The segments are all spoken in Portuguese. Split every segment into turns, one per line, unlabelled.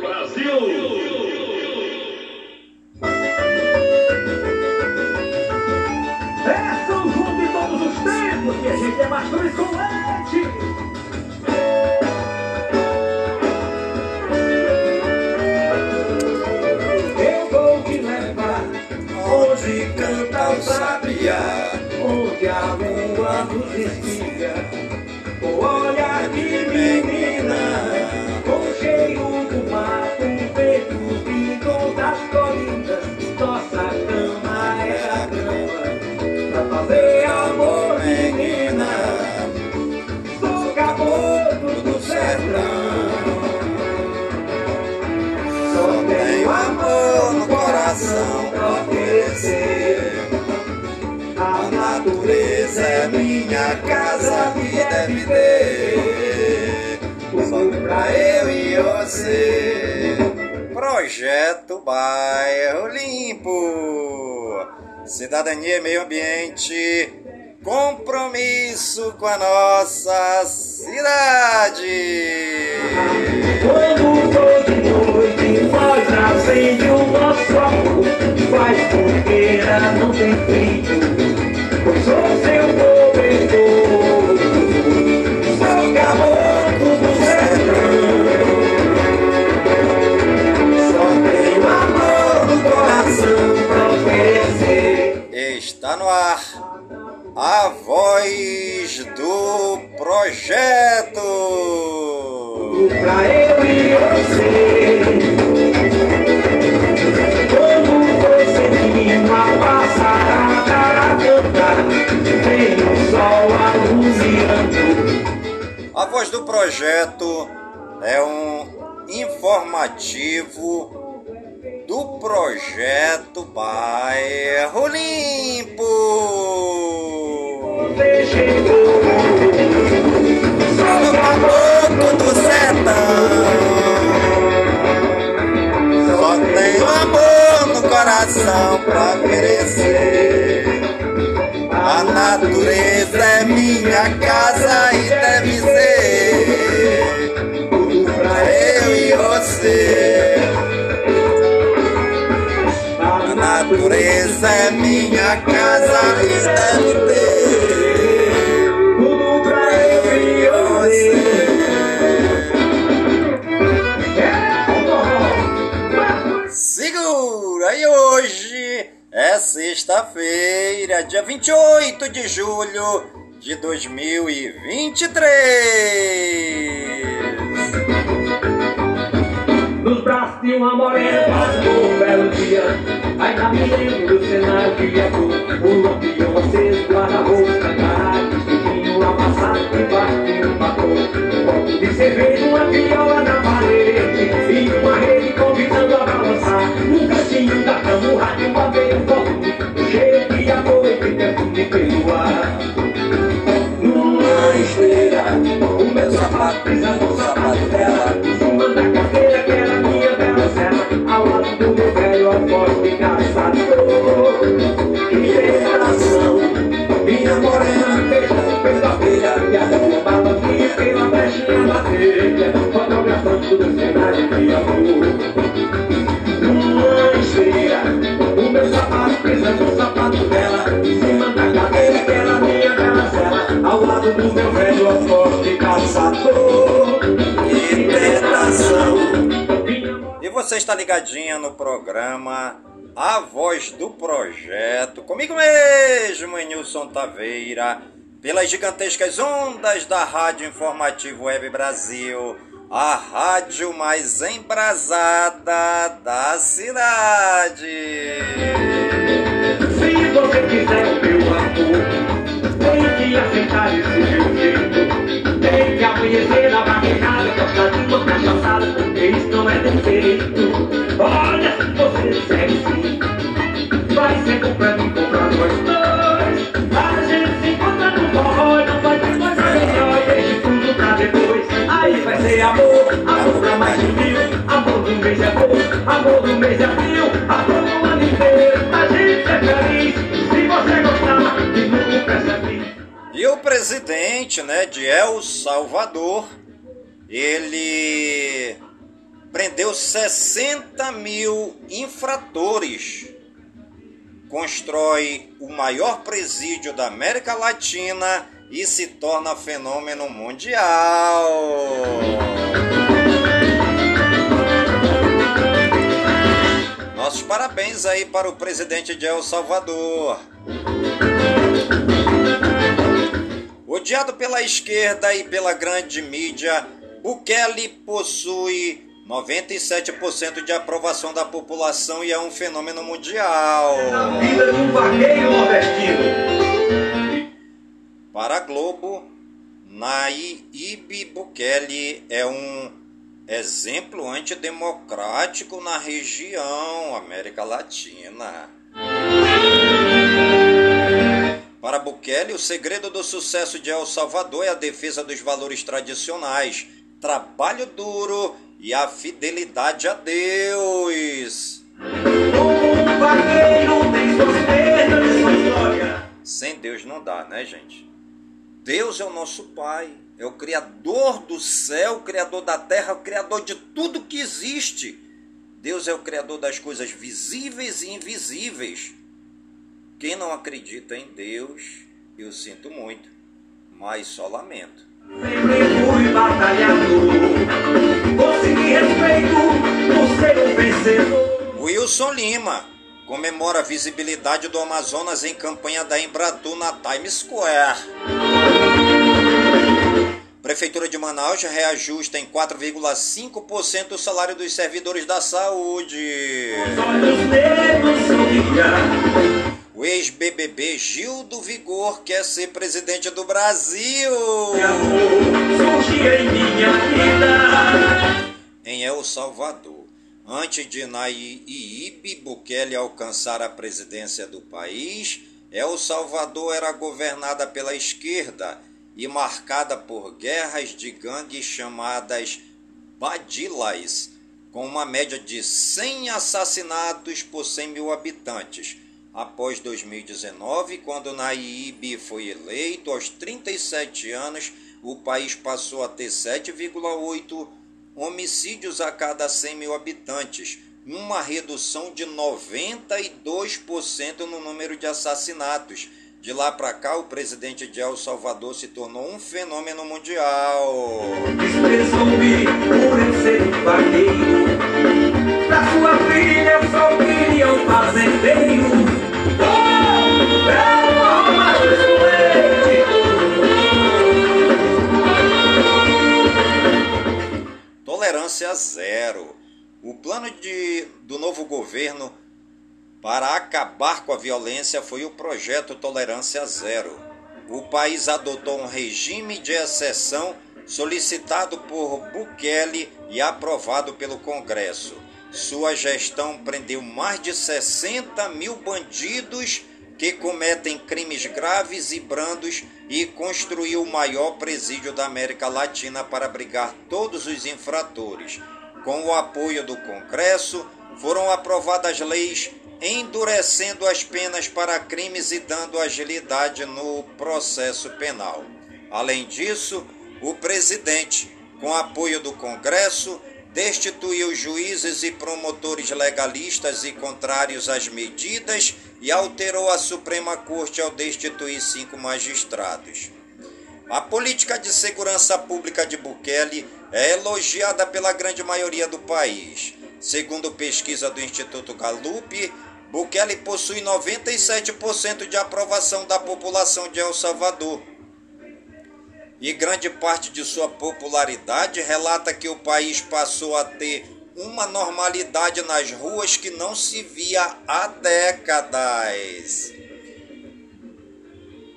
Brasil! Cidadania e meio ambiente, compromisso com a nossa cidade.
Quando for de noite, nós acende o nosso amor, faz fogueira, não tem frio,
a voz do projeto.
Pra eu e você, como você rima, passarada a cantar, tem o sol alumiando.
A voz do projeto é um informativo projeto Bairro Limpo.
Chegou,
No caboclo do sertão, só tenho amor no coração pra oferecer. A natureza é minha casa e deve ser pra eu e você. Natureza é minha casa e deve ter
tudo pra eu e você.
Segura! E hoje é sexta-feira, dia 28 de julho de 2023.
Nos braços de uma morena passou um belo dia. Ainda me lembro do cenário que é O lampião
ligadinha no programa A Voz do Projeto, comigo mesmo, Nilson Taveira, pelas gigantescas ondas da Rádio Informativo Web Brasil, a rádio mais embrasada da cidade.
Se você quiser o meu amor Tem que aceitar esse meu jeito Tem que amanhecer na barricada Gostar de uma cachaçada Porque isso não é defeito Pra mais de mil Amor do mês é bom Amor do mês é mil Amor do ano inteiro A gente é feliz Se você gostar De novo peça aqui
E o presidente né, de El Salvador, ele prendeu 60 mil infratores, constrói o maior presídio da América Latina e se torna fenômeno mundial. Nossos parabéns aí para o presidente de El Salvador. Odiado pela esquerda e pela grande mídia, Bukele possui 97% de aprovação da população e é um fenômeno mundial.
Na vida de um vaqueiro nordestino.
Para a Globo, Nayib Bukele é um exemplo antidemocrático na região América Latina. Para Bukele, o segredo do sucesso de El Salvador é a defesa dos valores tradicionais, trabalho duro e a fidelidade a Deus. Sem Deus não dá, né, gente? Deus é o nosso Pai, é o Criador do céu, o Criador da terra, o Criador de tudo que existe. Deus é o Criador das coisas visíveis e invisíveis. Quem não acredita em Deus, eu sinto muito, mas só lamento.
Sempre fui batalhador. Consegui respeito por ser um vencedor.
Wilson Lima comemora a visibilidade do Amazonas em campanha da Embratur na Times Square. Prefeitura de Manaus reajusta em 4,5% o salário dos servidores da saúde. O ex-BBB Gil do Vigor quer ser presidente do Brasil.
Em
El Salvador, antes de Nayib Bukele alcançar a presidência do país, El Salvador era governada pela esquerda e marcada por guerras de gangues chamadas Badilas, com uma média de 100 assassinatos por 100 mil habitantes. Após 2019, quando Nayib foi eleito, aos 37 anos, o país passou a ter 7,8 homicídios a cada 100 mil habitantes, uma redução de 92% no número de assassinatos. De lá para cá, o presidente de El Salvador se tornou um fenômeno mundial.
Expressou-me por eu ser vaqueiro. Pra sua filha eu só queria um fazendeiro. Oh, uma mais
Tolerância zero. O plano de, do novo governo para acabar com a violência foi o projeto Tolerância Zero. O país adotou um regime de exceção solicitado por Bukele e aprovado pelo Congresso. Sua gestão prendeu mais de 60 mil bandidos que cometem crimes graves e brandos e construiu o maior presídio da América Latina para abrigar todos os infratores. Com o apoio do Congresso, foram aprovadas leis endurecendo as penas para crimes e dando agilidade no processo penal. Além disso, o presidente, com apoio do Congresso, destituiu juízes e promotores legalistas e contrários às medidas e alterou a Suprema Corte ao destituir cinco magistrados. A política de segurança pública de Bukele é elogiada pela grande maioria do país. Segundo pesquisa do Instituto Gallup, Bukele possui 97% de aprovação da população de El Salvador. E grande parte de sua popularidade relata que o país passou a ter uma normalidade nas ruas que não se via há décadas.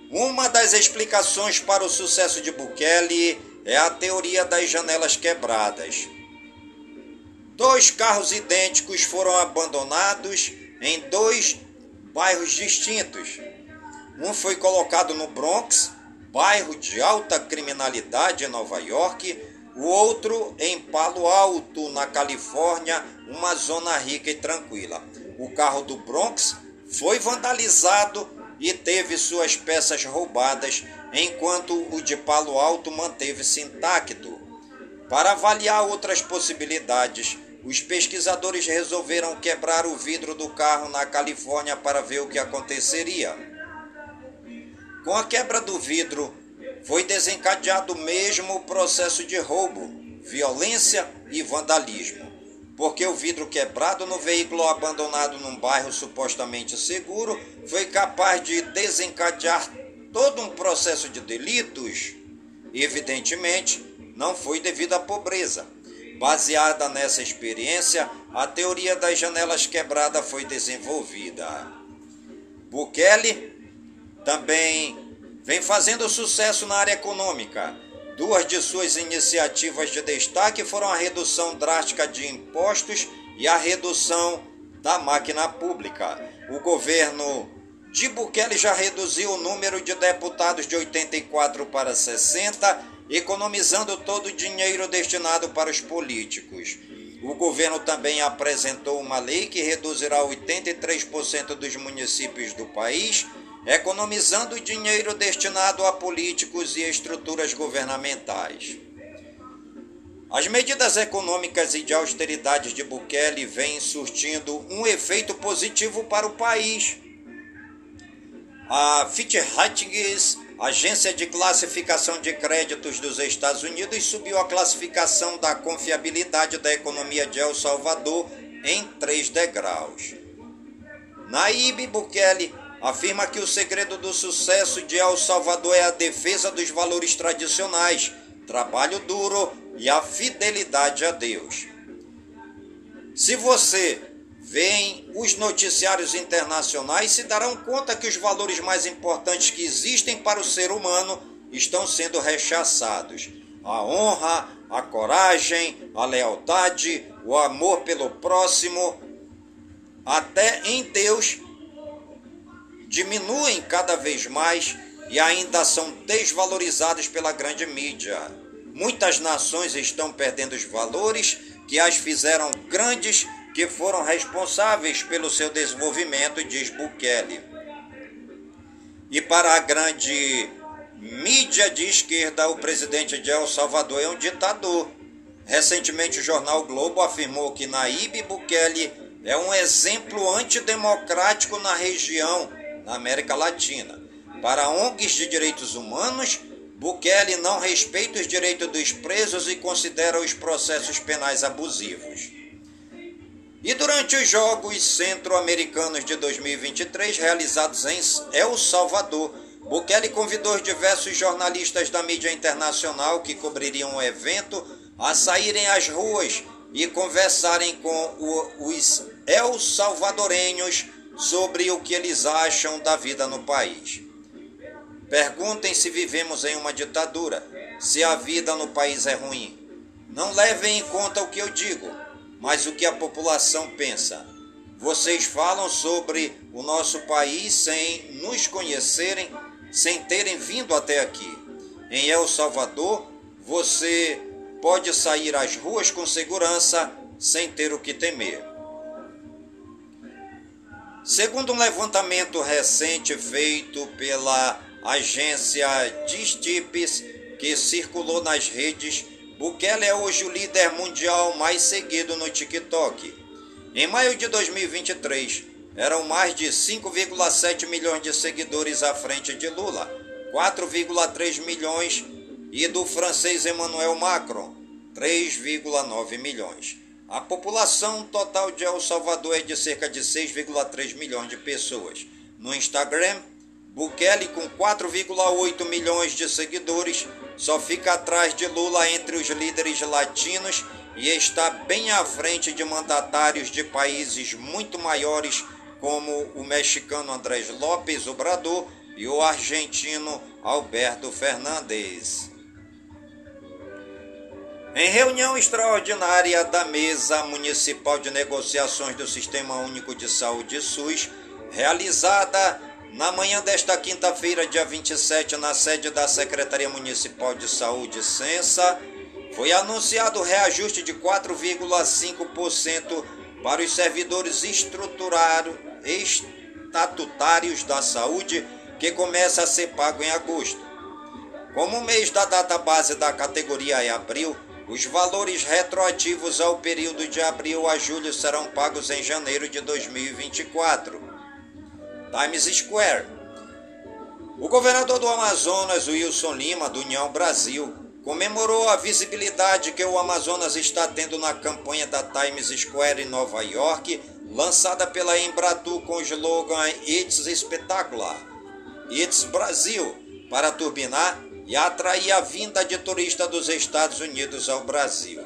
Uma das explicações para o sucesso de Bukele é a teoria das janelas quebradas. Dois carros idênticos foram abandonados em dois bairros distintos. Um foi colocado no Bronx, bairro de alta criminalidade em Nova York, o outro em Palo Alto, na Califórnia, uma zona rica e tranquila. O carro do Bronx foi vandalizado e teve suas peças roubadas, enquanto o de Palo Alto manteve-se intacto. Para avaliar outras possibilidades, os pesquisadores resolveram quebrar o vidro do carro na Califórnia para ver o que aconteceria. Com a quebra do vidro, foi desencadeado mesmo o processo de roubo, violência e vandalismo, porque o vidro quebrado no veículo abandonado num bairro supostamente seguro foi capaz de desencadear todo um processo de delitos. Evidentemente, não foi devido à pobreza. Baseada nessa experiência, a teoria das janelas quebradas foi desenvolvida. Bukele também vem fazendo sucesso na área econômica. Duas de suas iniciativas de destaque foram a redução drástica de impostos e a redução da máquina pública. O governo de Bukele já reduziu o número de deputados de 84 para 60, economizando todo o dinheiro destinado para os políticos. O governo também apresentou uma lei que reduzirá 83% dos municípios do país, economizando o dinheiro destinado a políticos e estruturas governamentais. As medidas econômicas e de austeridade de Bukele vêm surtindo um efeito positivo para o país a Fitch Ratings, agência de classificação de créditos dos Estados Unidos, subiu a classificação da confiabilidade da economia de El Salvador em três degraus. Naíbe Bukele afirma que o segredo do sucesso de El Salvador é a defesa dos valores tradicionais, trabalho duro e a fidelidade a Deus. Se você veem os noticiários internacionais se darão conta que os valores mais importantes que existem para o ser humano estão sendo rechaçados. A honra, a coragem, a lealdade, o amor pelo próximo, até em Deus, diminuem cada vez mais e ainda são desvalorizados pela grande mídia. Muitas nações estão perdendo os valores que as fizeram grandes que foram responsáveis pelo seu desenvolvimento, diz Bukele. E para a grande mídia de esquerda, o presidente de El Salvador é um ditador. Recentemente, o jornal Globo afirmou que Naíbe Bukele é um exemplo antidemocrático na região, na América Latina. Para ONGs de direitos humanos, Bukele não respeita os direitos dos presos e considera os processos penais abusivos. E durante os Jogos Centro-Americanos de 2023, realizados em El Salvador, Bukele convidou diversos jornalistas da mídia internacional que cobririam o evento a saírem às ruas e conversarem com os El Salvadorenhos sobre o que eles acham da vida no país. Perguntem se vivemos em uma ditadura, se a vida no país é ruim. Não levem em conta o que eu digo mas o que a população pensa. Vocês falam sobre o nosso país sem nos conhecerem, sem terem vindo até aqui. Em El Salvador, você pode sair às ruas com segurança sem ter o que temer. Segundo um levantamento recente feito pela agência Distips, que circulou nas redes Bukele é hoje o líder mundial mais seguido no TikTok. Em maio de 2023, eram mais de 5,7 milhões de seguidores à frente de Lula, 4,3 milhões, e do francês Emmanuel Macron, 3,9 milhões. A população total de El Salvador é de cerca de 6,3 milhões de pessoas. No Instagram, Bukele, com 4,8 milhões de seguidores, só fica atrás de Lula entre os líderes latinos e está bem à frente de mandatários de países muito maiores como o mexicano Andrés López Obrador e o argentino Alberto Fernandes. Em reunião extraordinária da Mesa Municipal de Negociações do Sistema Único de Saúde SUS, realizada na manhã desta quinta-feira, dia 27, na sede da Secretaria Municipal de Saúde, Censa, foi anunciado o reajuste de 4,5% para os servidores estatutários da saúde, que começa a ser pago em agosto. Como o mês da data base da categoria é abril, Os valores retroativos ao período de abril a julho serão pagos em janeiro de 2024. Times Square. O governador do Amazonas, Wilson Lima, do União Brasil, comemorou a visibilidade que o Amazonas está tendo na campanha da Times Square em Nova York, lançada pela Embratur com o slogan It's Espetacular, It's Brasil, para turbinar e atrair a vinda de turistas dos Estados Unidos ao Brasil.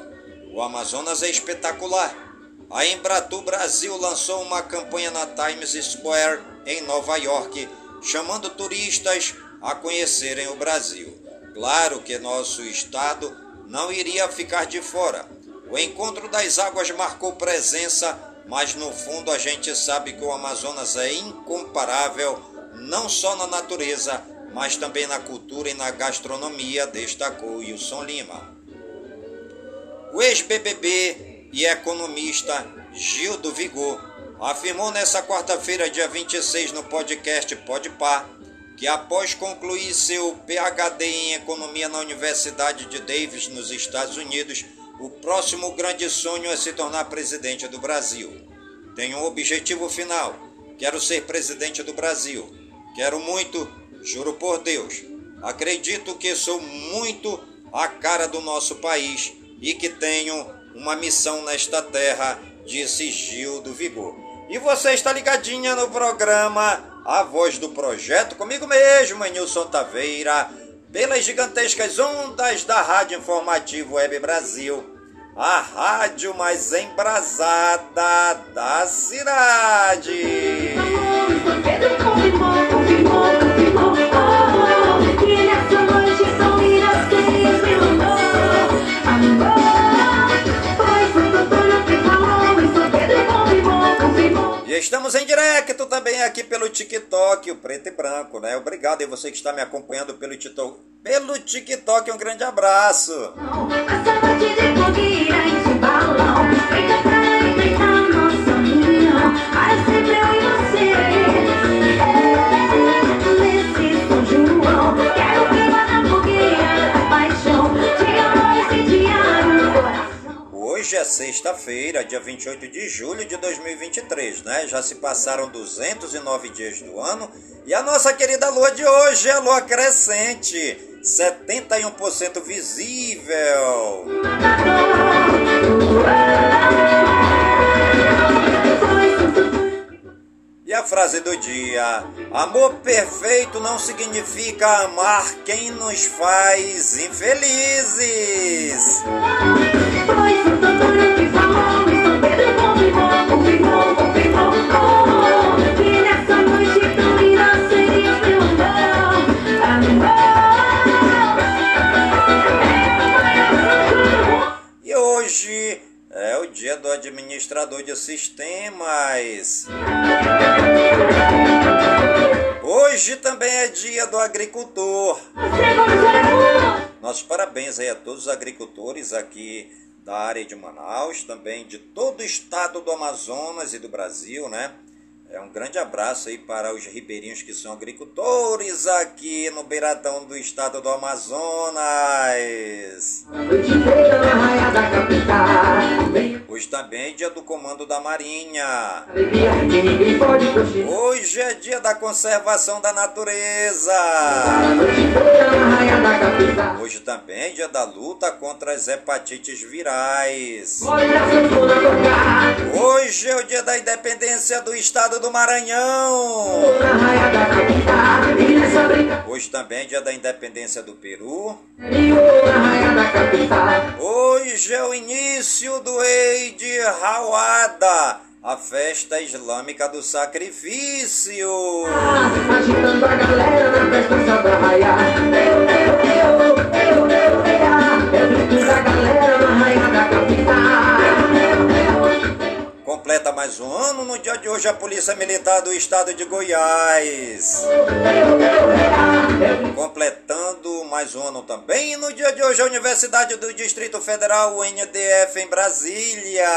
O Amazonas é espetacular. A Embratur Brasil lançou uma campanha na Times Square em Nova York, chamando turistas a conhecerem o Brasil. Claro que nosso estado não iria ficar de fora. O encontro das águas marcou presença, mas no fundo a gente sabe que o Amazonas é incomparável, não só na natureza, mas também na cultura e na gastronomia, destacou Wilson Lima. O ex-BBB e economista Gil do Vigor afirmou nesta quarta-feira, dia 26, no podcast Podpar, que após concluir seu PhD em Economia na Universidade de Davis, nos Estados Unidos, o próximo grande sonho é se tornar presidente do Brasil. Tenho um objetivo final: quero ser presidente do Brasil. Quero muito, juro por Deus. Acredito que sou muito a cara do nosso país e que tenho uma missão nesta terra, disse Gil do Vigor. E você está ligadinha no programa a voz do projeto, comigo mesmo, Nilson Taveira, pelas gigantescas ondas da Rádio Informativo Web Brasil, a rádio mais embrasada da cidade. Estamos em direto também aqui pelo TikTok, o preto e branco, né? Obrigado aí você que está me acompanhando pelo TikTok. Pelo TikTok, um grande abraço. Hoje é sexta-feira, dia 28 de julho de 2023, né? Já se passaram 209 dias do ano e a nossa querida lua de hoje é a lua crescente, 71% visível. E a frase do dia: Amor perfeito não significa amar quem nos faz infelizes. Do administrador de sistemas. Hoje também é dia do agricultor. Nossos parabéns aí a todos os agricultores aqui da área de Manaus, também de todo o estado do Amazonas e do Brasil, né? É um grande abraço aí para os ribeirinhos que são agricultores aqui no beiradão do estado do Amazonas. Hoje também é dia do comando da Marinha. Hoje é dia da conservação da natureza. Hoje também é dia da luta contra as hepatites virais. Hoje é o dia da independência do estado do Maranhão. Hoje também é dia da independência do Peru. Hoje é o início do Eid Hawada, a festa islâmica do sacrifício. Agitando mais um ano. No dia de hoje, a Polícia Militar do Estado de Goiás. Completando mais um ano também. No dia de hoje, a Universidade do Distrito Federal, o NDF, em Brasília.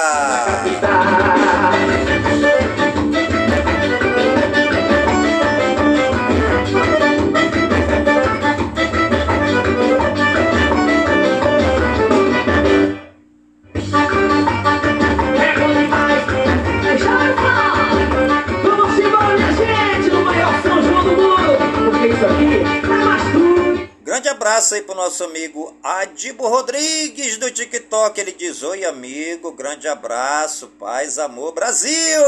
Abraço aí pro nosso amigo Adibo Rodrigues do TikTok. Ele diz: Oi, amigo, grande abraço, paz, amor, Brasil!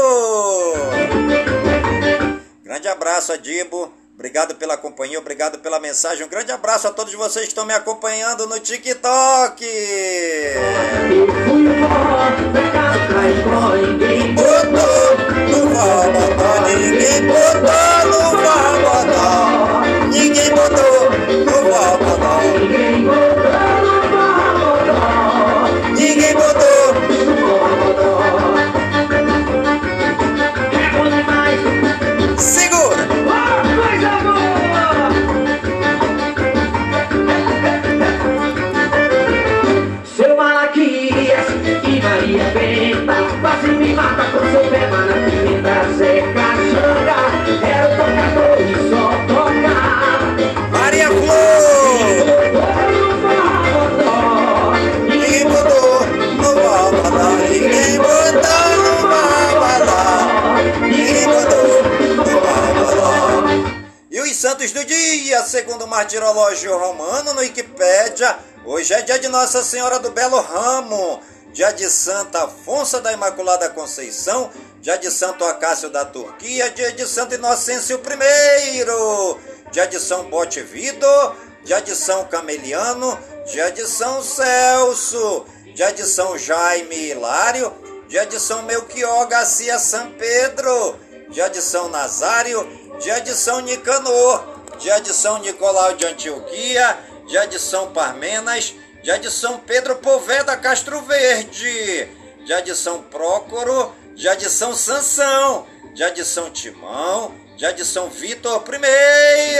Grande abraço, Adibo. Obrigado pela companhia, obrigado pela mensagem. Um grande abraço a todos vocês que estão me acompanhando no TikTok. Botou ninguém botou. Ninguém botou martirológio romano no Wikipédia, hoje é dia de Nossa Senhora do Belo Ramo, dia de Santa Afonso da Imaculada Conceição, dia de Santo Acácio da Turquia, dia de Santo Inocêncio I, dia de São Botevido, dia de São Cameliano, dia de São Celso, dia de São Jaime Hilário, dia de São Melchior Garcia São Pedro, dia de São Nazário, dia de São Nicanor, dia de São Nicolau de Antioquia, dia de São Parmenas, dia de São Pedro Poveda Castro Verde, dia de São Prócoro, dia de São Sansão, dia de São Timão, dia de São Vitor I.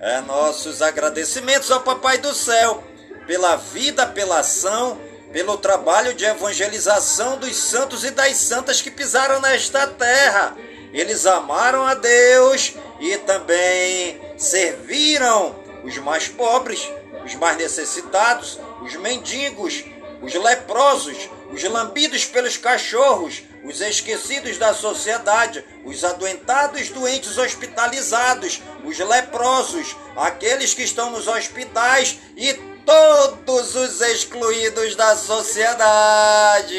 É nossos agradecimentos ao Papai do Céu pela vida, pela ação, pelo trabalho de evangelização dos santos e das santas que pisaram nesta terra. Eles amaram a Deus e também serviram os mais pobres, os mais necessitados, os mendigos, os leprosos, os lambidos pelos cachorros, os esquecidos da sociedade, os adoentados, doentes hospitalizados, os leprosos, aqueles que estão nos hospitais e todos os excluídos da sociedade.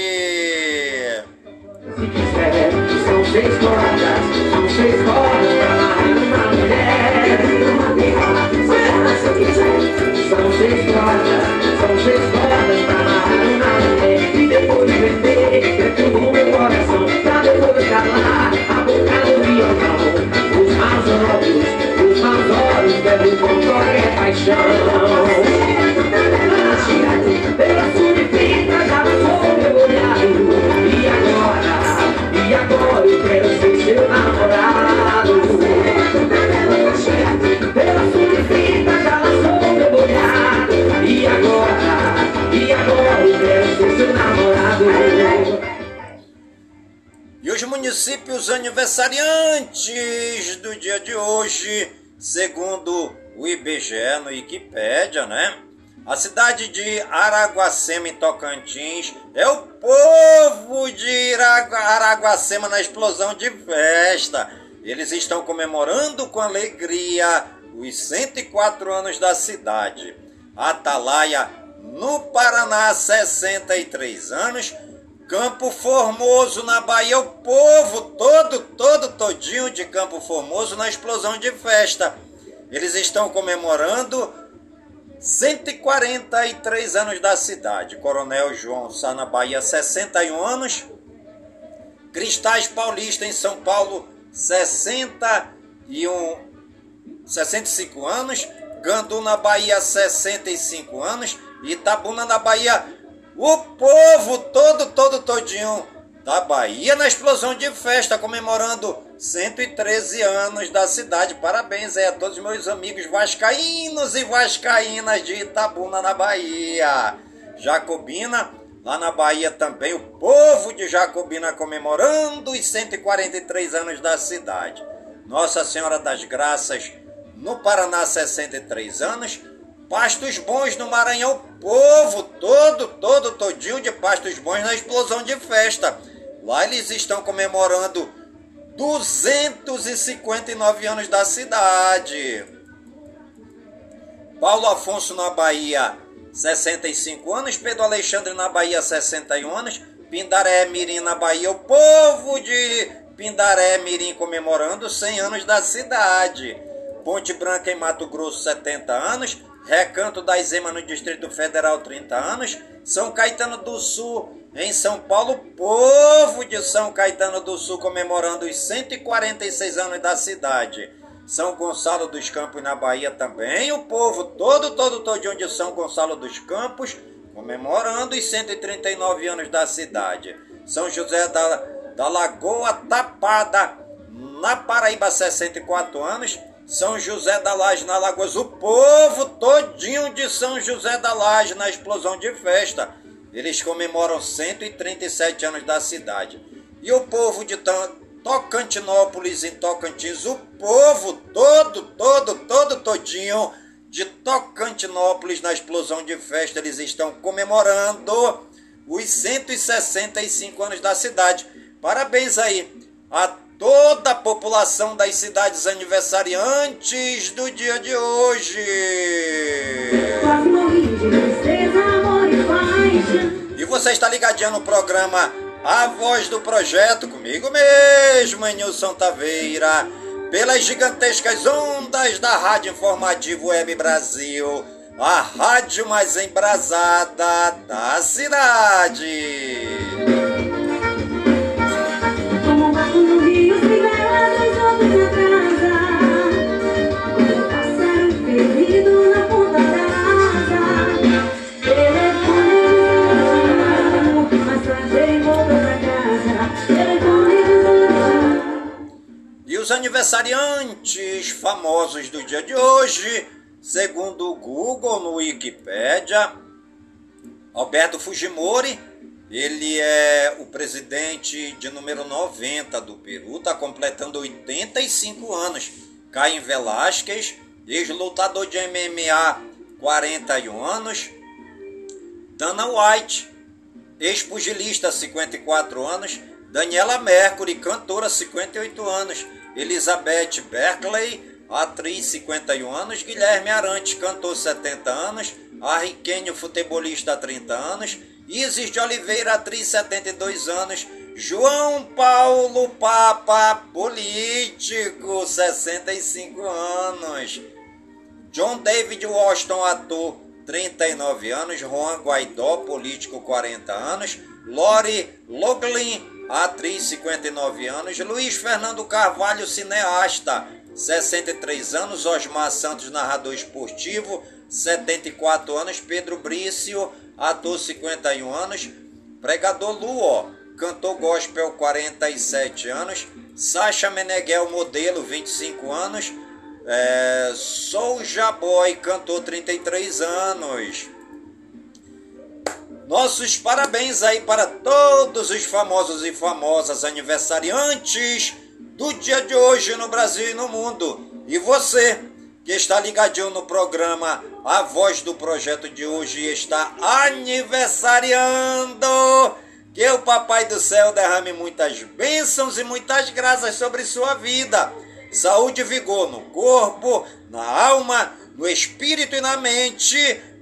Se quiser, são seis bebem com qualquer paixão. Pela sua vida já sou mergulhado E agora, e agora eu quero ser seu namorado. Pela E agora, e agora eu quero ser seu namorado.
E os municípios aniversariantes do dia de hoje, segundo o IBGE no Wikipédia, né? A cidade de Araguacema, em Tocantins, é o povo de Araguacema na explosão de festa. Eles estão comemorando com alegria os 104 anos da cidade. Atalaia, no Paraná, 63 anos. Campo Formoso, na Bahia, o povo todo, todo, todinho de Campo Formoso na explosão de festa. Eles estão comemorando 143 anos da cidade. Coronel João Sá, na Bahia, 61 anos. Cristais Paulista, em São Paulo, 61, 65 anos. Gandu, na Bahia, 65 anos. Itabuna, na Bahia, o povo todo, todo, todinho da Bahia na explosão de festa, comemorando 113 anos da cidade. Parabéns aí a todos os meus amigos vascaínos e vascaínas de Itabuna, na Bahia. Jacobina, lá na Bahia também, o povo de Jacobina comemorando os 143 anos da cidade. Nossa Senhora das Graças, no Paraná, 63 anos. Pastos Bons no Maranhão, povo todo, todo, todinho de Pastos Bons na explosão de festa. Lá eles estão comemorando 259 anos da cidade. Paulo Afonso na Bahia, 65 anos. Pedro Alexandre na Bahia, 61 anos. Pindaré Mirim na Bahia, o povo de Pindaré Mirim comemorando 100 anos da cidade. Ponte Branca em Mato Grosso, 70 anos. Recanto da Izema no Distrito Federal, 30 anos. São Caetano do Sul, em São Paulo, povo de São Caetano do Sul comemorando os 146 anos da cidade. São Gonçalo dos Campos na Bahia também, o povo todo, todo, todo de São Gonçalo dos Campos comemorando os 139 anos da cidade. São José da, da Lagoa Tapada, na Paraíba, 64 anos. São José da Laje, na Lagoas, o povo todinho de São José da Laje na explosão de festa. Eles comemoram 137 anos da cidade. E o povo de Tocantinópolis, em Tocantins, o povo todo, todo, todo, todinho de Tocantinópolis, na explosão de festa, eles estão comemorando os 165 anos da cidade. Parabéns aí a toda a população das cidades aniversariantes do dia de hoje. E você está ligadinho no programa A Voz do Projeto, comigo mesmo, Nilson Taveira pelas gigantescas ondas da Rádio Informativo Web Brasil, a rádio mais embrasada da cidade. Os aniversariantes famosos do dia de hoje, segundo o Google no Wikipedia, Alberto Fujimori, ele é o presidente de número 90 do Peru, está completando 85 anos. Caim Velasquez, ex-lutador de MMA, 41 anos. Dana White, ex-pugilista, 54 anos. Daniela Mercury, cantora, 58 anos. Elizabeth Berkeley, atriz 51 anos, Guilherme Arantes, cantor 70 anos, Arriquenho, futebolista 30 anos, Isis de Oliveira, atriz 72 anos, João Paulo Papa, político, 65 anos, John David Washington, ator, 39 anos, Juan Guaidó, político, 40 anos, Lori Loglin, atriz 59 anos, Luiz Fernando Carvalho, cineasta, 63 anos, Osmar Santos, narrador esportivo, 74 anos, Pedro Brício, ator 51 anos, pregador Luó, cantor gospel 47 anos, Sasha Meneghel, modelo 25 anos, é, Soulja Boy, cantor 33 anos. Nossos parabéns aí para todos os famosos e famosas aniversariantes do dia de hoje no Brasil e no mundo. E você que está ligadinho no programa A Voz do Projeto de hoje está aniversariando. Que o Papai do Céu derrame muitas bênçãos e muitas graças sobre sua vida. Saúde e vigor no corpo, na alma, no espírito e na mente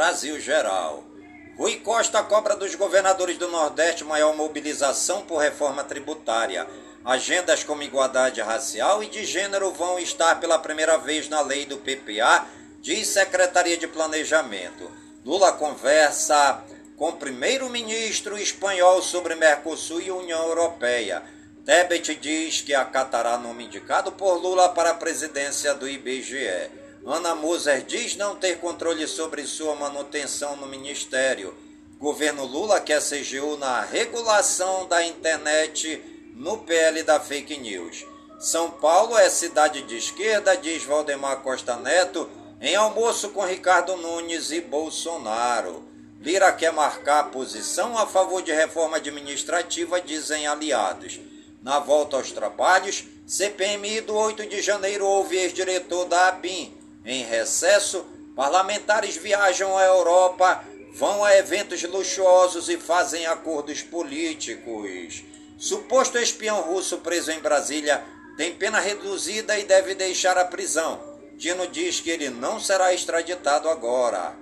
Brasil Geral. Rui Costa cobra dos governadores do Nordeste maior mobilização por reforma tributária. Agendas como igualdade racial e de gênero vão estar pela primeira vez na lei do PPA, diz Secretaria de Planejamento. Lula conversa com primeiro-ministro espanhol sobre Mercosul e União Europeia. Tebet diz que acatará nome indicado por Lula para a presidência do IBGE. Ana Moser diz não ter controle sobre sua manutenção no ministério. Governo Lula quer CGU na regulação da internet no PL da fake news. São Paulo é cidade de esquerda, diz Valdemar Costa Neto, em almoço com Ricardo Nunes e Bolsonaro. Lira quer marcar posição a favor de reforma administrativa, dizem aliados. Na volta aos trabalhos, CPMI do 8 de janeiro houve ex-diretor da ABIN. Em recesso, parlamentares viajam à Europa, vão a eventos luxuosos e fazem acordos políticos. Suposto espião russo preso em Brasília tem pena reduzida e deve deixar a prisão. Dino diz que ele não será extraditado agora.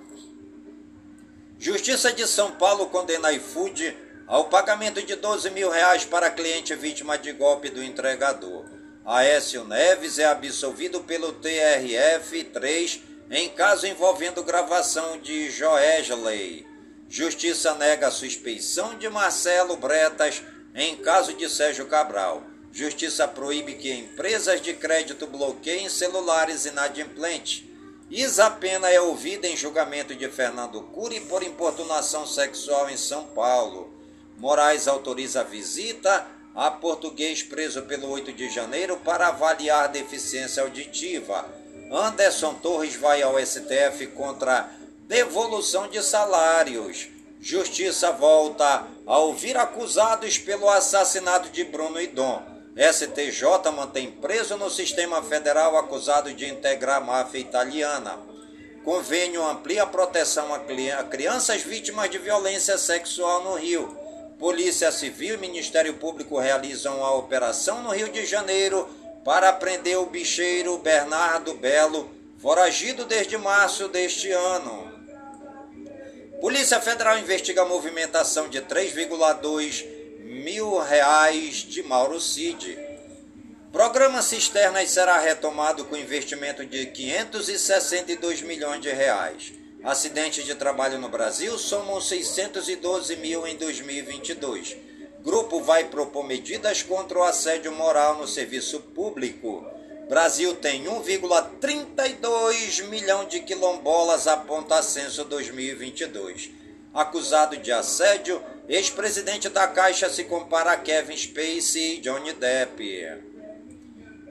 Justiça de São Paulo condena iFood ao pagamento de 12 mil reais para cliente vítima de golpe do entregador. Aécio Neves é absolvido pelo TRF-3 em caso envolvendo gravação de Joesley. Justiça nega a suspeição de Marcelo Bretas em caso de Sérgio Cabral, Justiça proíbe que empresas de crédito bloqueiem celulares inadimplentes. Isa Pena é ouvida em julgamento de Fernando Cury por importunação sexual em São Paulo. Moraes autoriza a visita a português preso pelo 8 de janeiro para avaliar deficiência auditiva. Anderson Torres vai ao STF contra devolução de salários. Justiça volta a ouvir acusados pelo assassinato de Bruno e Dom. STJ mantém preso no sistema federal acusado de integrar máfia italiana. Convênio amplia a proteção a crianças vítimas de violência sexual no Rio. Polícia Civil e Ministério Público realizam a operação no Rio de Janeiro para prender o bicheiro Bernardo Belo, foragido desde março deste ano. Polícia Federal investiga a movimentação de 3,2 mil reais de Mauro Cid. Programa Cisternas será retomado com investimento de 562 milhões de reais. Acidentes de trabalho no Brasil somam 612 mil em 2022. Grupo vai propor medidas contra o assédio moral no serviço público. Brasil tem 1,32 milhão de quilombolas, aponta censo 2022. Acusado de assédio, ex-presidente da Caixa se compara a Kevin Spacey e Johnny Depp.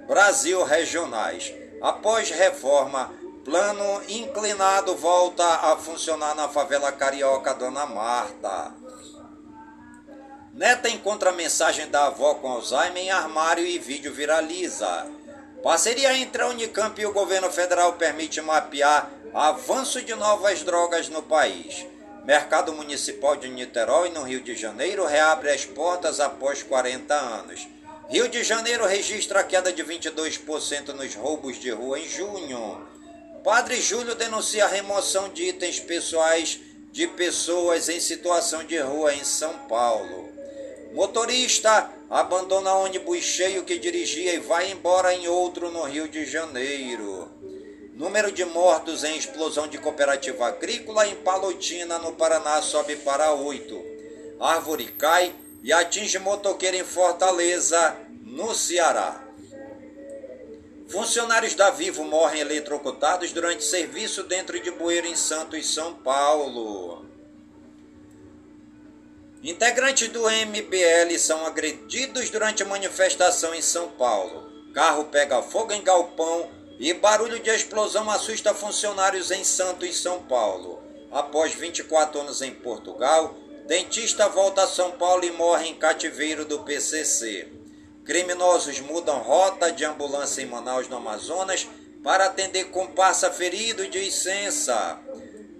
Brasil regionais. Após reforma, plano inclinado volta a funcionar na favela carioca Dona Marta. Neta encontra mensagem da avó com Alzheimer em armário e vídeo viraliza. Parceria entre a Unicamp e o governo federal permite mapear avanço de novas drogas no país. Mercado Municipal de Niterói, no Rio de Janeiro, reabre as portas após 40 anos. Rio de Janeiro registra queda de 22% nos roubos de rua em junho. Padre Júlio denuncia a remoção de itens pessoais de pessoas em situação de rua em São Paulo. Motorista abandona ônibus cheio que dirigia e vai embora em outro no Rio de Janeiro. Número de mortos em explosão de cooperativa agrícola em Palotina, no Paraná, sobe para oito. Árvore cai e atinge motoqueiro em Fortaleza, no Ceará. Funcionários da Vivo morrem eletrocutados durante serviço dentro de bueiro em Santos, São Paulo. Integrantes do MBL são agredidos durante manifestação em São Paulo. Carro pega fogo em galpão e barulho de explosão assusta funcionários em Santos, São Paulo. Após 24 anos em Portugal, dentista volta a São Paulo e morre em cativeiro do PCC. Criminosos mudam rota de ambulância em Manaus, no Amazonas, para atender comparsa ferido de licença.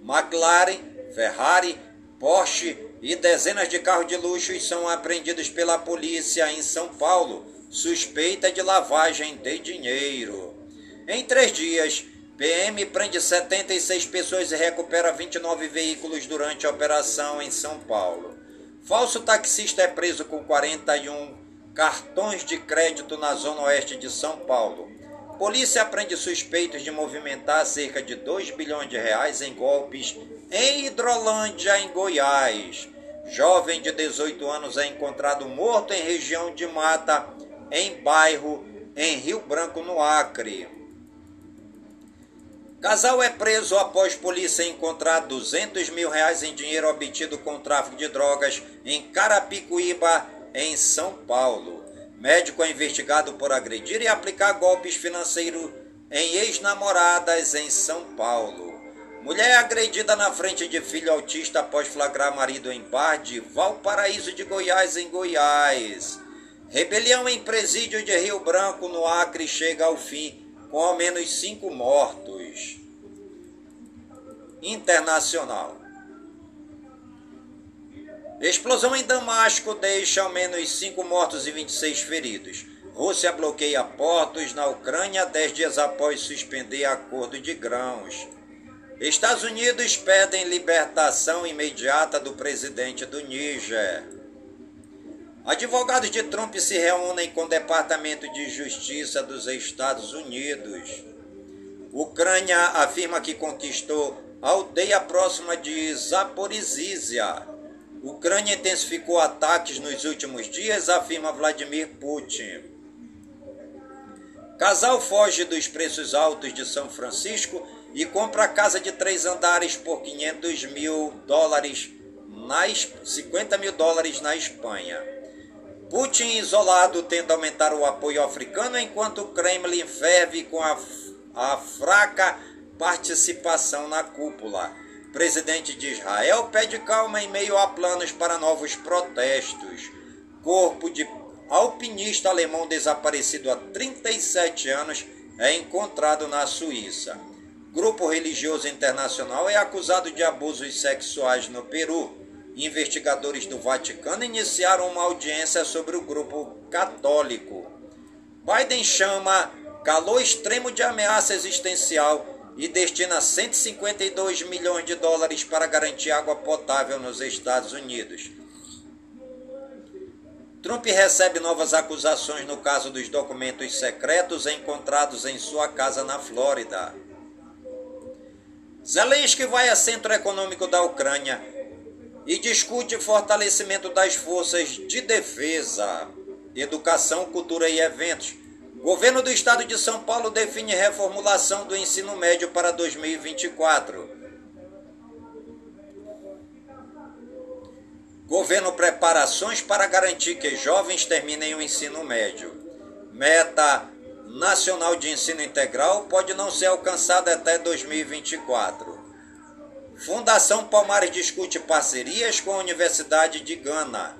McLaren, Ferrari, Porsche e dezenas de carros de luxo são apreendidos pela polícia em São Paulo, suspeita de lavagem de dinheiro. Em três dias, PM prende 76 pessoas e recupera 29 veículos durante a operação em São Paulo. Falso taxista é preso com 41 cartões de crédito na zona oeste de São Paulo. Polícia prende suspeitos de movimentar cerca de 2 bilhões de reais em golpes em Hidrolândia, em Goiás. Jovem de 18 anos é encontrado morto em região de mata, em bairro, em Rio Branco, no Acre. Casal é preso após polícia encontrar 200 mil reais em dinheiro obtido com tráfico de drogas em Carapicuíba, em São Paulo. Médico é investigado por agredir e aplicar golpes financeiros em ex-namoradas em São Paulo. Mulher é agredida na frente de filho autista após flagrar marido em bar de Valparaíso de Goiás, em Goiás. Rebelião em presídio de Rio Branco, no Acre, chega ao fim, com ao menos cinco mortos. Internacional. Explosão em Damasco deixa ao menos 5 mortos e 26 feridos. Rússia bloqueia portos na Ucrânia 10 dias após suspender acordo de grãos. Estados Unidos pedem libertação imediata do presidente do Níger. Advogados de Trump se reúnem com o Departamento de Justiça dos Estados Unidos. Ucrânia afirma que conquistou a aldeia próxima de Zaporizhia Ucrânia intensificou ataques nos últimos dias, afirma Vladimir Putin. Casal foge dos preços altos de São Francisco e compra casa de três andares por 500 mil dólares, nas 50 mil dólares na Espanha. Putin isolado tenta aumentar o apoio africano enquanto o Kremlin ferve com a, a fraca participação na cúpula. Presidente de Israel pede calma em meio a planos para novos protestos. Corpo de alpinista alemão desaparecido há 37 anos é encontrado na Suíça. Grupo religioso internacional é acusado de abusos sexuais no Peru. Investigadores do Vaticano iniciaram uma audiência sobre o grupo católico. Biden chama calor extremo de ameaça existencial e destina 152 milhões de dólares para garantir água potável nos Estados Unidos. Trump recebe novas acusações no caso dos documentos secretos encontrados em sua casa na Flórida. Zelensky vai a centro econômico da Ucrânia e discute fortalecimento das forças de defesa, educação, cultura e eventos Governo do Estado de São Paulo define reformulação do ensino médio para 2024. Governo preparações para garantir que jovens terminem o ensino médio. Meta nacional de ensino integral pode não ser alcançada até 2024. Fundação Palmares discute parcerias com a Universidade de Gana.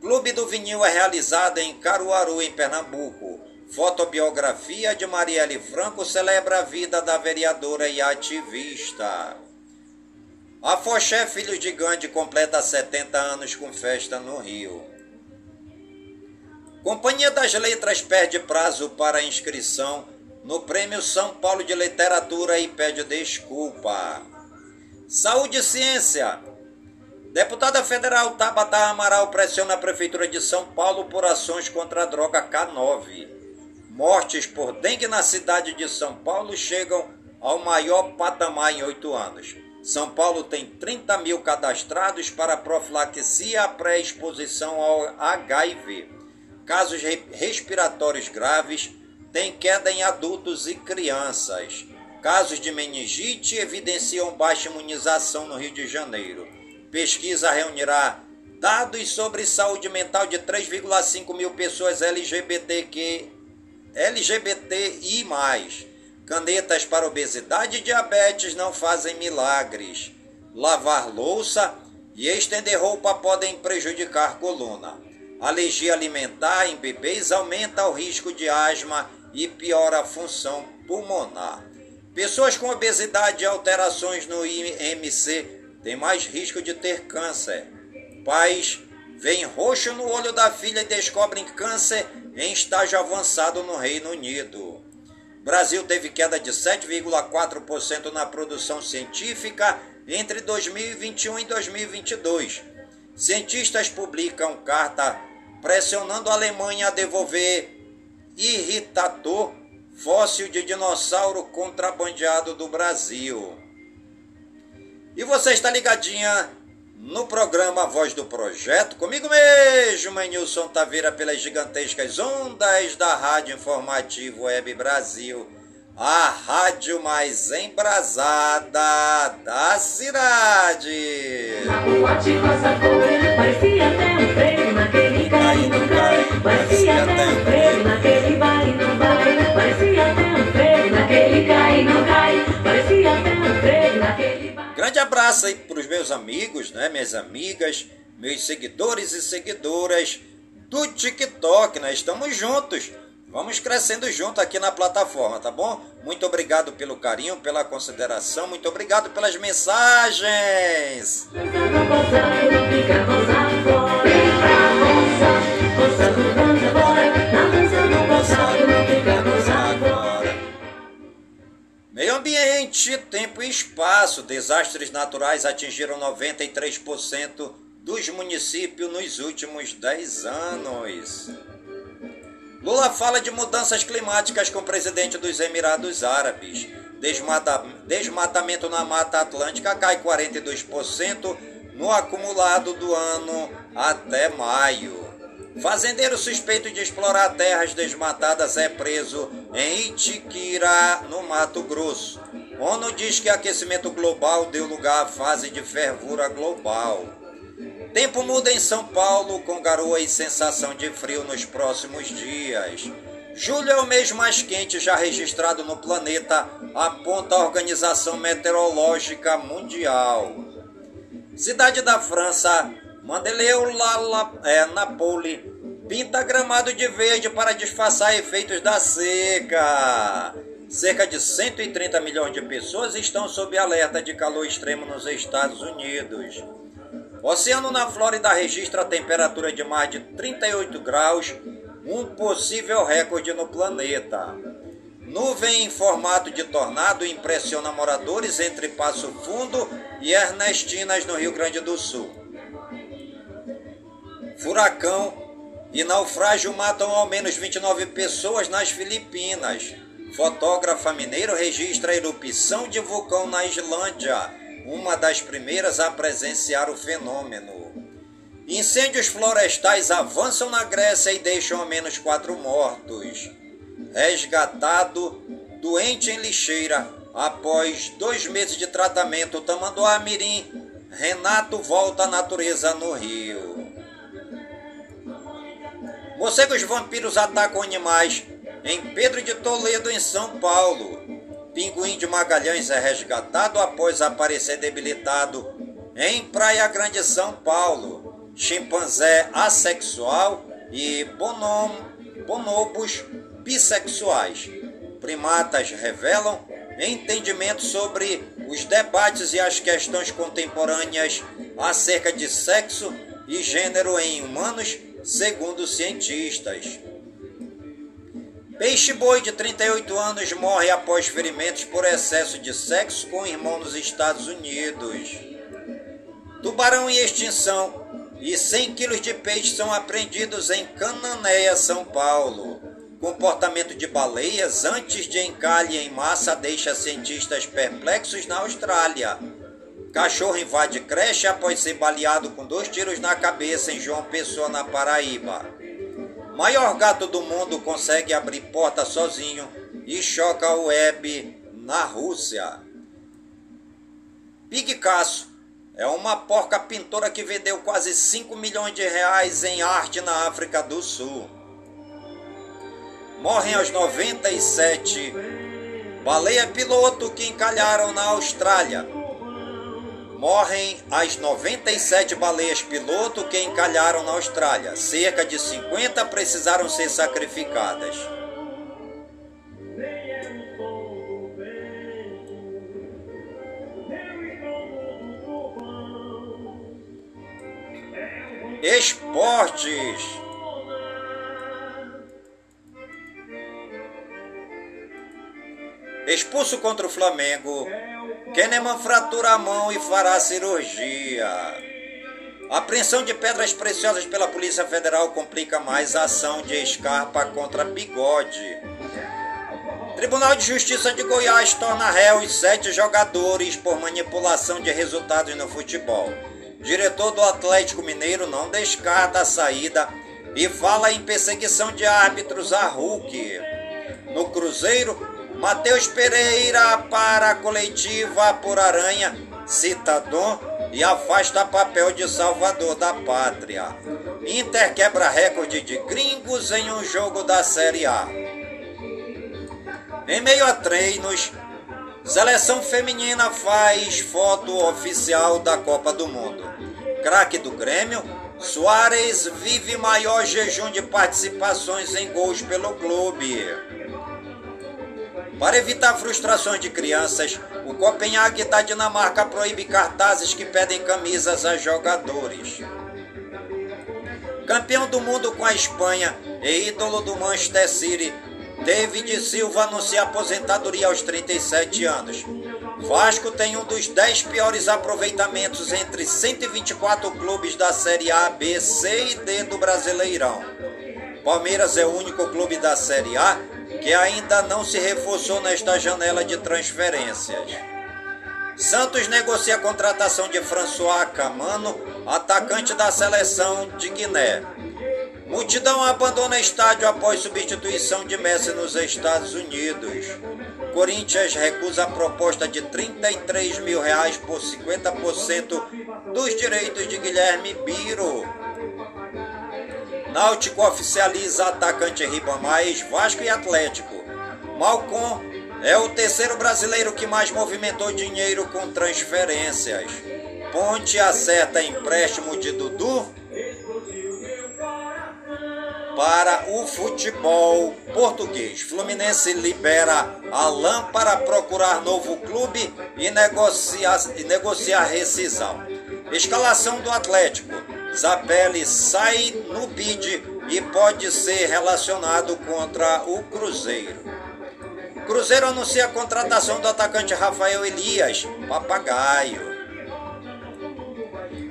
Clube do Vinil é realizado em Caruaru, em Pernambuco. Fotobiografia de Marielle Franco celebra a vida da vereadora e ativista. A Foché Filhos de Gandhi completa 70 anos com festa no Rio. Companhia das Letras perde prazo para inscrição no Prêmio São Paulo de Literatura e pede desculpa. Saúde e Ciência. Deputada federal Tabata Amaral pressiona a Prefeitura de São Paulo por ações contra a droga K9. Mortes por dengue na cidade de São Paulo chegam ao maior patamar em oito anos. São Paulo tem 30 mil cadastrados para profilaxia pré-exposição ao HIV. Casos respiratórios graves têm queda em adultos e crianças. Casos de meningite evidenciam baixa imunização no Rio de Janeiro. Pesquisa reunirá dados sobre saúde mental de 3,5 mil pessoas LGBTQ LGBTI+. Canetas para obesidade e diabetes não fazem milagres. Lavar louça e estender roupa podem prejudicar coluna. alergia alimentar em bebês aumenta o risco de asma e piora a função pulmonar. Pessoas com obesidade e alterações no IMC têm mais risco de ter câncer. Pais veem roxo no olho da filha e descobrem câncer em estágio avançado no Reino Unido. Brasil teve queda de 7,4% na produção científica entre 2021 e 2022. Cientistas publicam carta pressionando a Alemanha a devolver irritador fóssil de dinossauro contrabandeado do Brasil. E você está ligadinha no programa Voz do Projeto, comigo mesmo, Nilson Taveira, pelas gigantescas ondas da Rádio Informativo Web Brasil, a rádio mais embrasada da cidade. Rua de parecia até um freio Abraço aí para os meus amigos, né, minhas amigas, meus seguidores e seguidoras do TikTok, né? Estamos juntos. Vamos crescendo junto aqui na plataforma, tá bom? Muito obrigado pelo carinho, pela consideração, muito obrigado pelas mensagens. Ambiente, tempo e espaço. Desastres naturais atingiram 93% dos municípios nos últimos 10 anos. Lula fala de mudanças climáticas com o presidente dos Emirados Árabes. Desmata, desmatamento na Mata Atlântica cai 42% no acumulado do ano até maio. Fazendeiro suspeito de explorar terras desmatadas é preso em Itiquira, no Mato Grosso. ONU diz que aquecimento global deu lugar à fase de fervura global. Tempo muda em São Paulo, com garoa e sensação de frio nos próximos dias. Julho é o mês mais quente já registrado no planeta, aponta a Organização Meteorológica Mundial. Cidade da França, Mandeleu Lala, é, Napoli, pinta gramado de verde para disfarçar efeitos da seca. Cerca de 130 milhões de pessoas estão sob alerta de calor extremo nos Estados Unidos. Oceano na Flórida registra temperatura de mais de 38 graus, um possível recorde no planeta. Nuvem em formato de tornado impressiona moradores entre Passo Fundo e Ernestinas, no Rio Grande do Sul. Furacão e naufrágio matam ao menos 29 pessoas nas Filipinas. Fotógrafa mineiro registra erupção de vulcão na Islândia uma das primeiras a presenciar o fenômeno. Incêndios florestais avançam na Grécia e deixam ao menos quatro mortos. Resgatado, doente em lixeira, após dois meses de tratamento, Tamanduá Mirim, Renato volta à natureza no Rio. Morcegos vampiros atacam animais em Pedro de Toledo, em São Paulo. Pinguim de Magalhães é resgatado após aparecer debilitado em Praia Grande, São Paulo. Chimpanzé assexual e bonom, bonobos bissexuais. Primatas revelam entendimento sobre os debates e as questões contemporâneas acerca de sexo e gênero em humanos, segundo cientistas. Peixe-boi de 38 anos morre após ferimentos por excesso de sexo com irmão nos Estados Unidos. Tubarão em extinção e 100 quilos de peixe são apreendidos em Cananéia, São Paulo. Comportamento de baleias antes de encalhe em massa deixa cientistas perplexos na Austrália. Cachorro invade creche após ser baleado com dois tiros na cabeça em João Pessoa, na Paraíba. Maior gato do mundo consegue abrir porta sozinho e choca o web na Rússia. Picasso é uma porca pintora que vendeu quase 5 milhões de reais em arte na África do Sul. Morrem aos 97 baleia piloto que encalharam na Austrália. Morrem as 97 baleias piloto que encalharam na Austrália. Cerca de 50 precisaram ser sacrificadas. Esportes. Expulso contra o Flamengo. Kahneman fratura a mão e fará cirurgia. A apreensão de pedras preciosas pela Polícia Federal complica mais a ação de Scarpa contra Bigode. Tribunal de Justiça de Goiás torna réus sete jogadores por manipulação de resultados no futebol. Diretor do Atlético Mineiro não descarta a saída e fala em perseguição de árbitros a Hulk. No Cruzeiro, Matheus Pereira para a coletiva por Aranha, cita Dom e afasta papel de salvador da pátria. Inter quebra recorde de gringos em um jogo da Série A. Em meio a treinos, Seleção feminina faz foto oficial da Copa do Mundo. Craque do Grêmio, Soares vive maior jejum de participações em gols pelo clube. Para evitar frustrações de crianças, o Copenhague da Dinamarca proíbe cartazes que pedem camisas a jogadores. Campeão do mundo com a Espanha e ídolo do Manchester City, David Silva anuncia aposentadoria aos 37 anos. Vasco tem um dos 10 piores aproveitamentos entre 124 clubes da Série A, B, C e D do Brasileirão. Palmeiras é o único clube da Série A que ainda não se reforçou nesta janela de transferências. Santos negocia a contratação de François Camano, atacante da seleção de Guiné. Multidão abandona estádio após substituição de Messi nos Estados Unidos. Corinthians recusa a proposta de 33 mil reais por 50% dos direitos de Guilherme Biro. Náutico oficializa atacante Ribamais, Vasco e Atlético. Malcom é o terceiro brasileiro que mais movimentou dinheiro com transferências. Ponte acerta empréstimo de Dudu para o futebol português. Fluminense libera Alain para procurar novo clube e negociar, e negociar rescisão. Escalação do Atlético. Zapelli sai no bid e pode ser relacionado contra o Cruzeiro. Cruzeiro anuncia a contratação do atacante Rafael Elias, papagaio.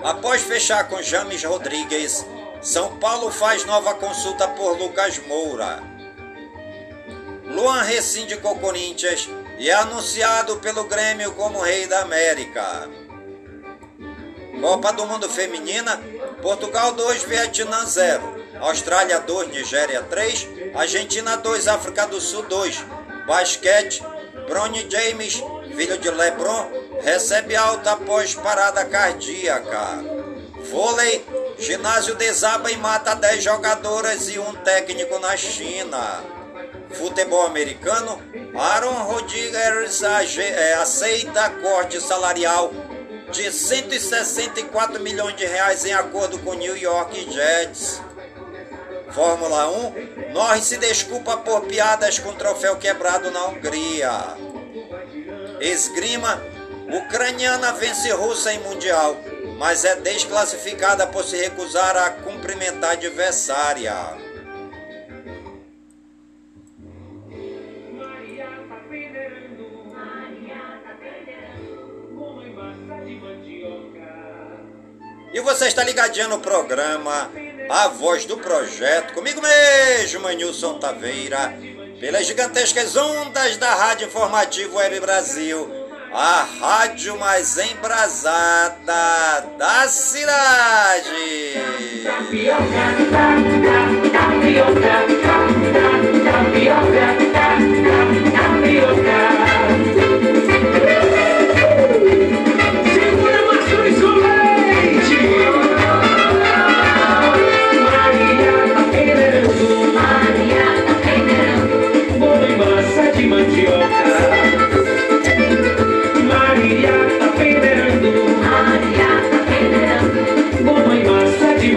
Após fechar com James Rodrigues, são Paulo faz nova consulta por Lucas Moura. Luan rescinde com Corinthians e é anunciado pelo Grêmio como Rei da América. Copa do Mundo Feminina, Portugal 2, Vietnã 0. Austrália 2, Nigéria 3, Argentina 2, África do Sul 2. Basquete, Bronny James, filho de LeBron, recebe alta após parada cardíaca. Vôlei, Ginásio desaba e mata 10 jogadoras e um técnico na China. Futebol americano, Aaron Rodgers é, aceita corte salarial de 164 milhões de reais em acordo com New York Jets. Fórmula 1, Norris se desculpa por piadas com troféu quebrado na Hungria. Esgrima, ucraniana vence russa em Mundial mas é desclassificada por se recusar a cumprimentar adversária. E você está ligadinho no programa A Voz do Projeto, comigo mesmo, Nilson Taveira, pelas gigantescas ondas da Rádio Informativo Web Brasil a rádio mais embrasada da cidade. Tapioca, tapioca, tapioca, tapioca,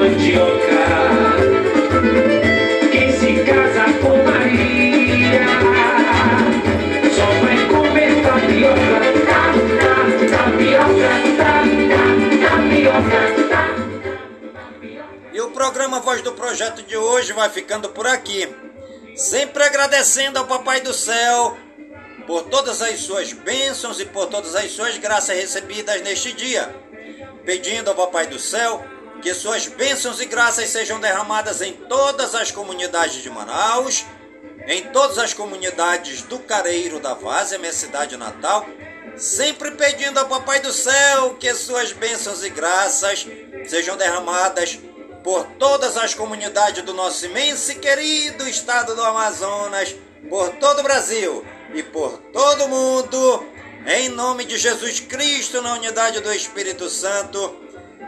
mandioca.
Quem se casa com Maria só vai comer tapioca. Tá, tá, tapioca, tá, tá, tapioca.
Tá, e o programa Voz do Projeto de hoje vai ficando por aqui. Sempre agradecendo ao Papai do Céu por todas as suas bênçãos e por todas as suas graças recebidas neste dia. Pedindo ao Papai do Céu que suas bênçãos e graças sejam derramadas em todas as comunidades de Manaus, em todas as comunidades do Careiro da Várzea, minha cidade natal, sempre pedindo ao Papai do Céu que suas bênçãos e graças sejam derramadas por todas as comunidades do nosso imenso e querido estado do Amazonas, por todo o Brasil e por todo o mundo, em nome de Jesus Cristo, na unidade do Espírito Santo.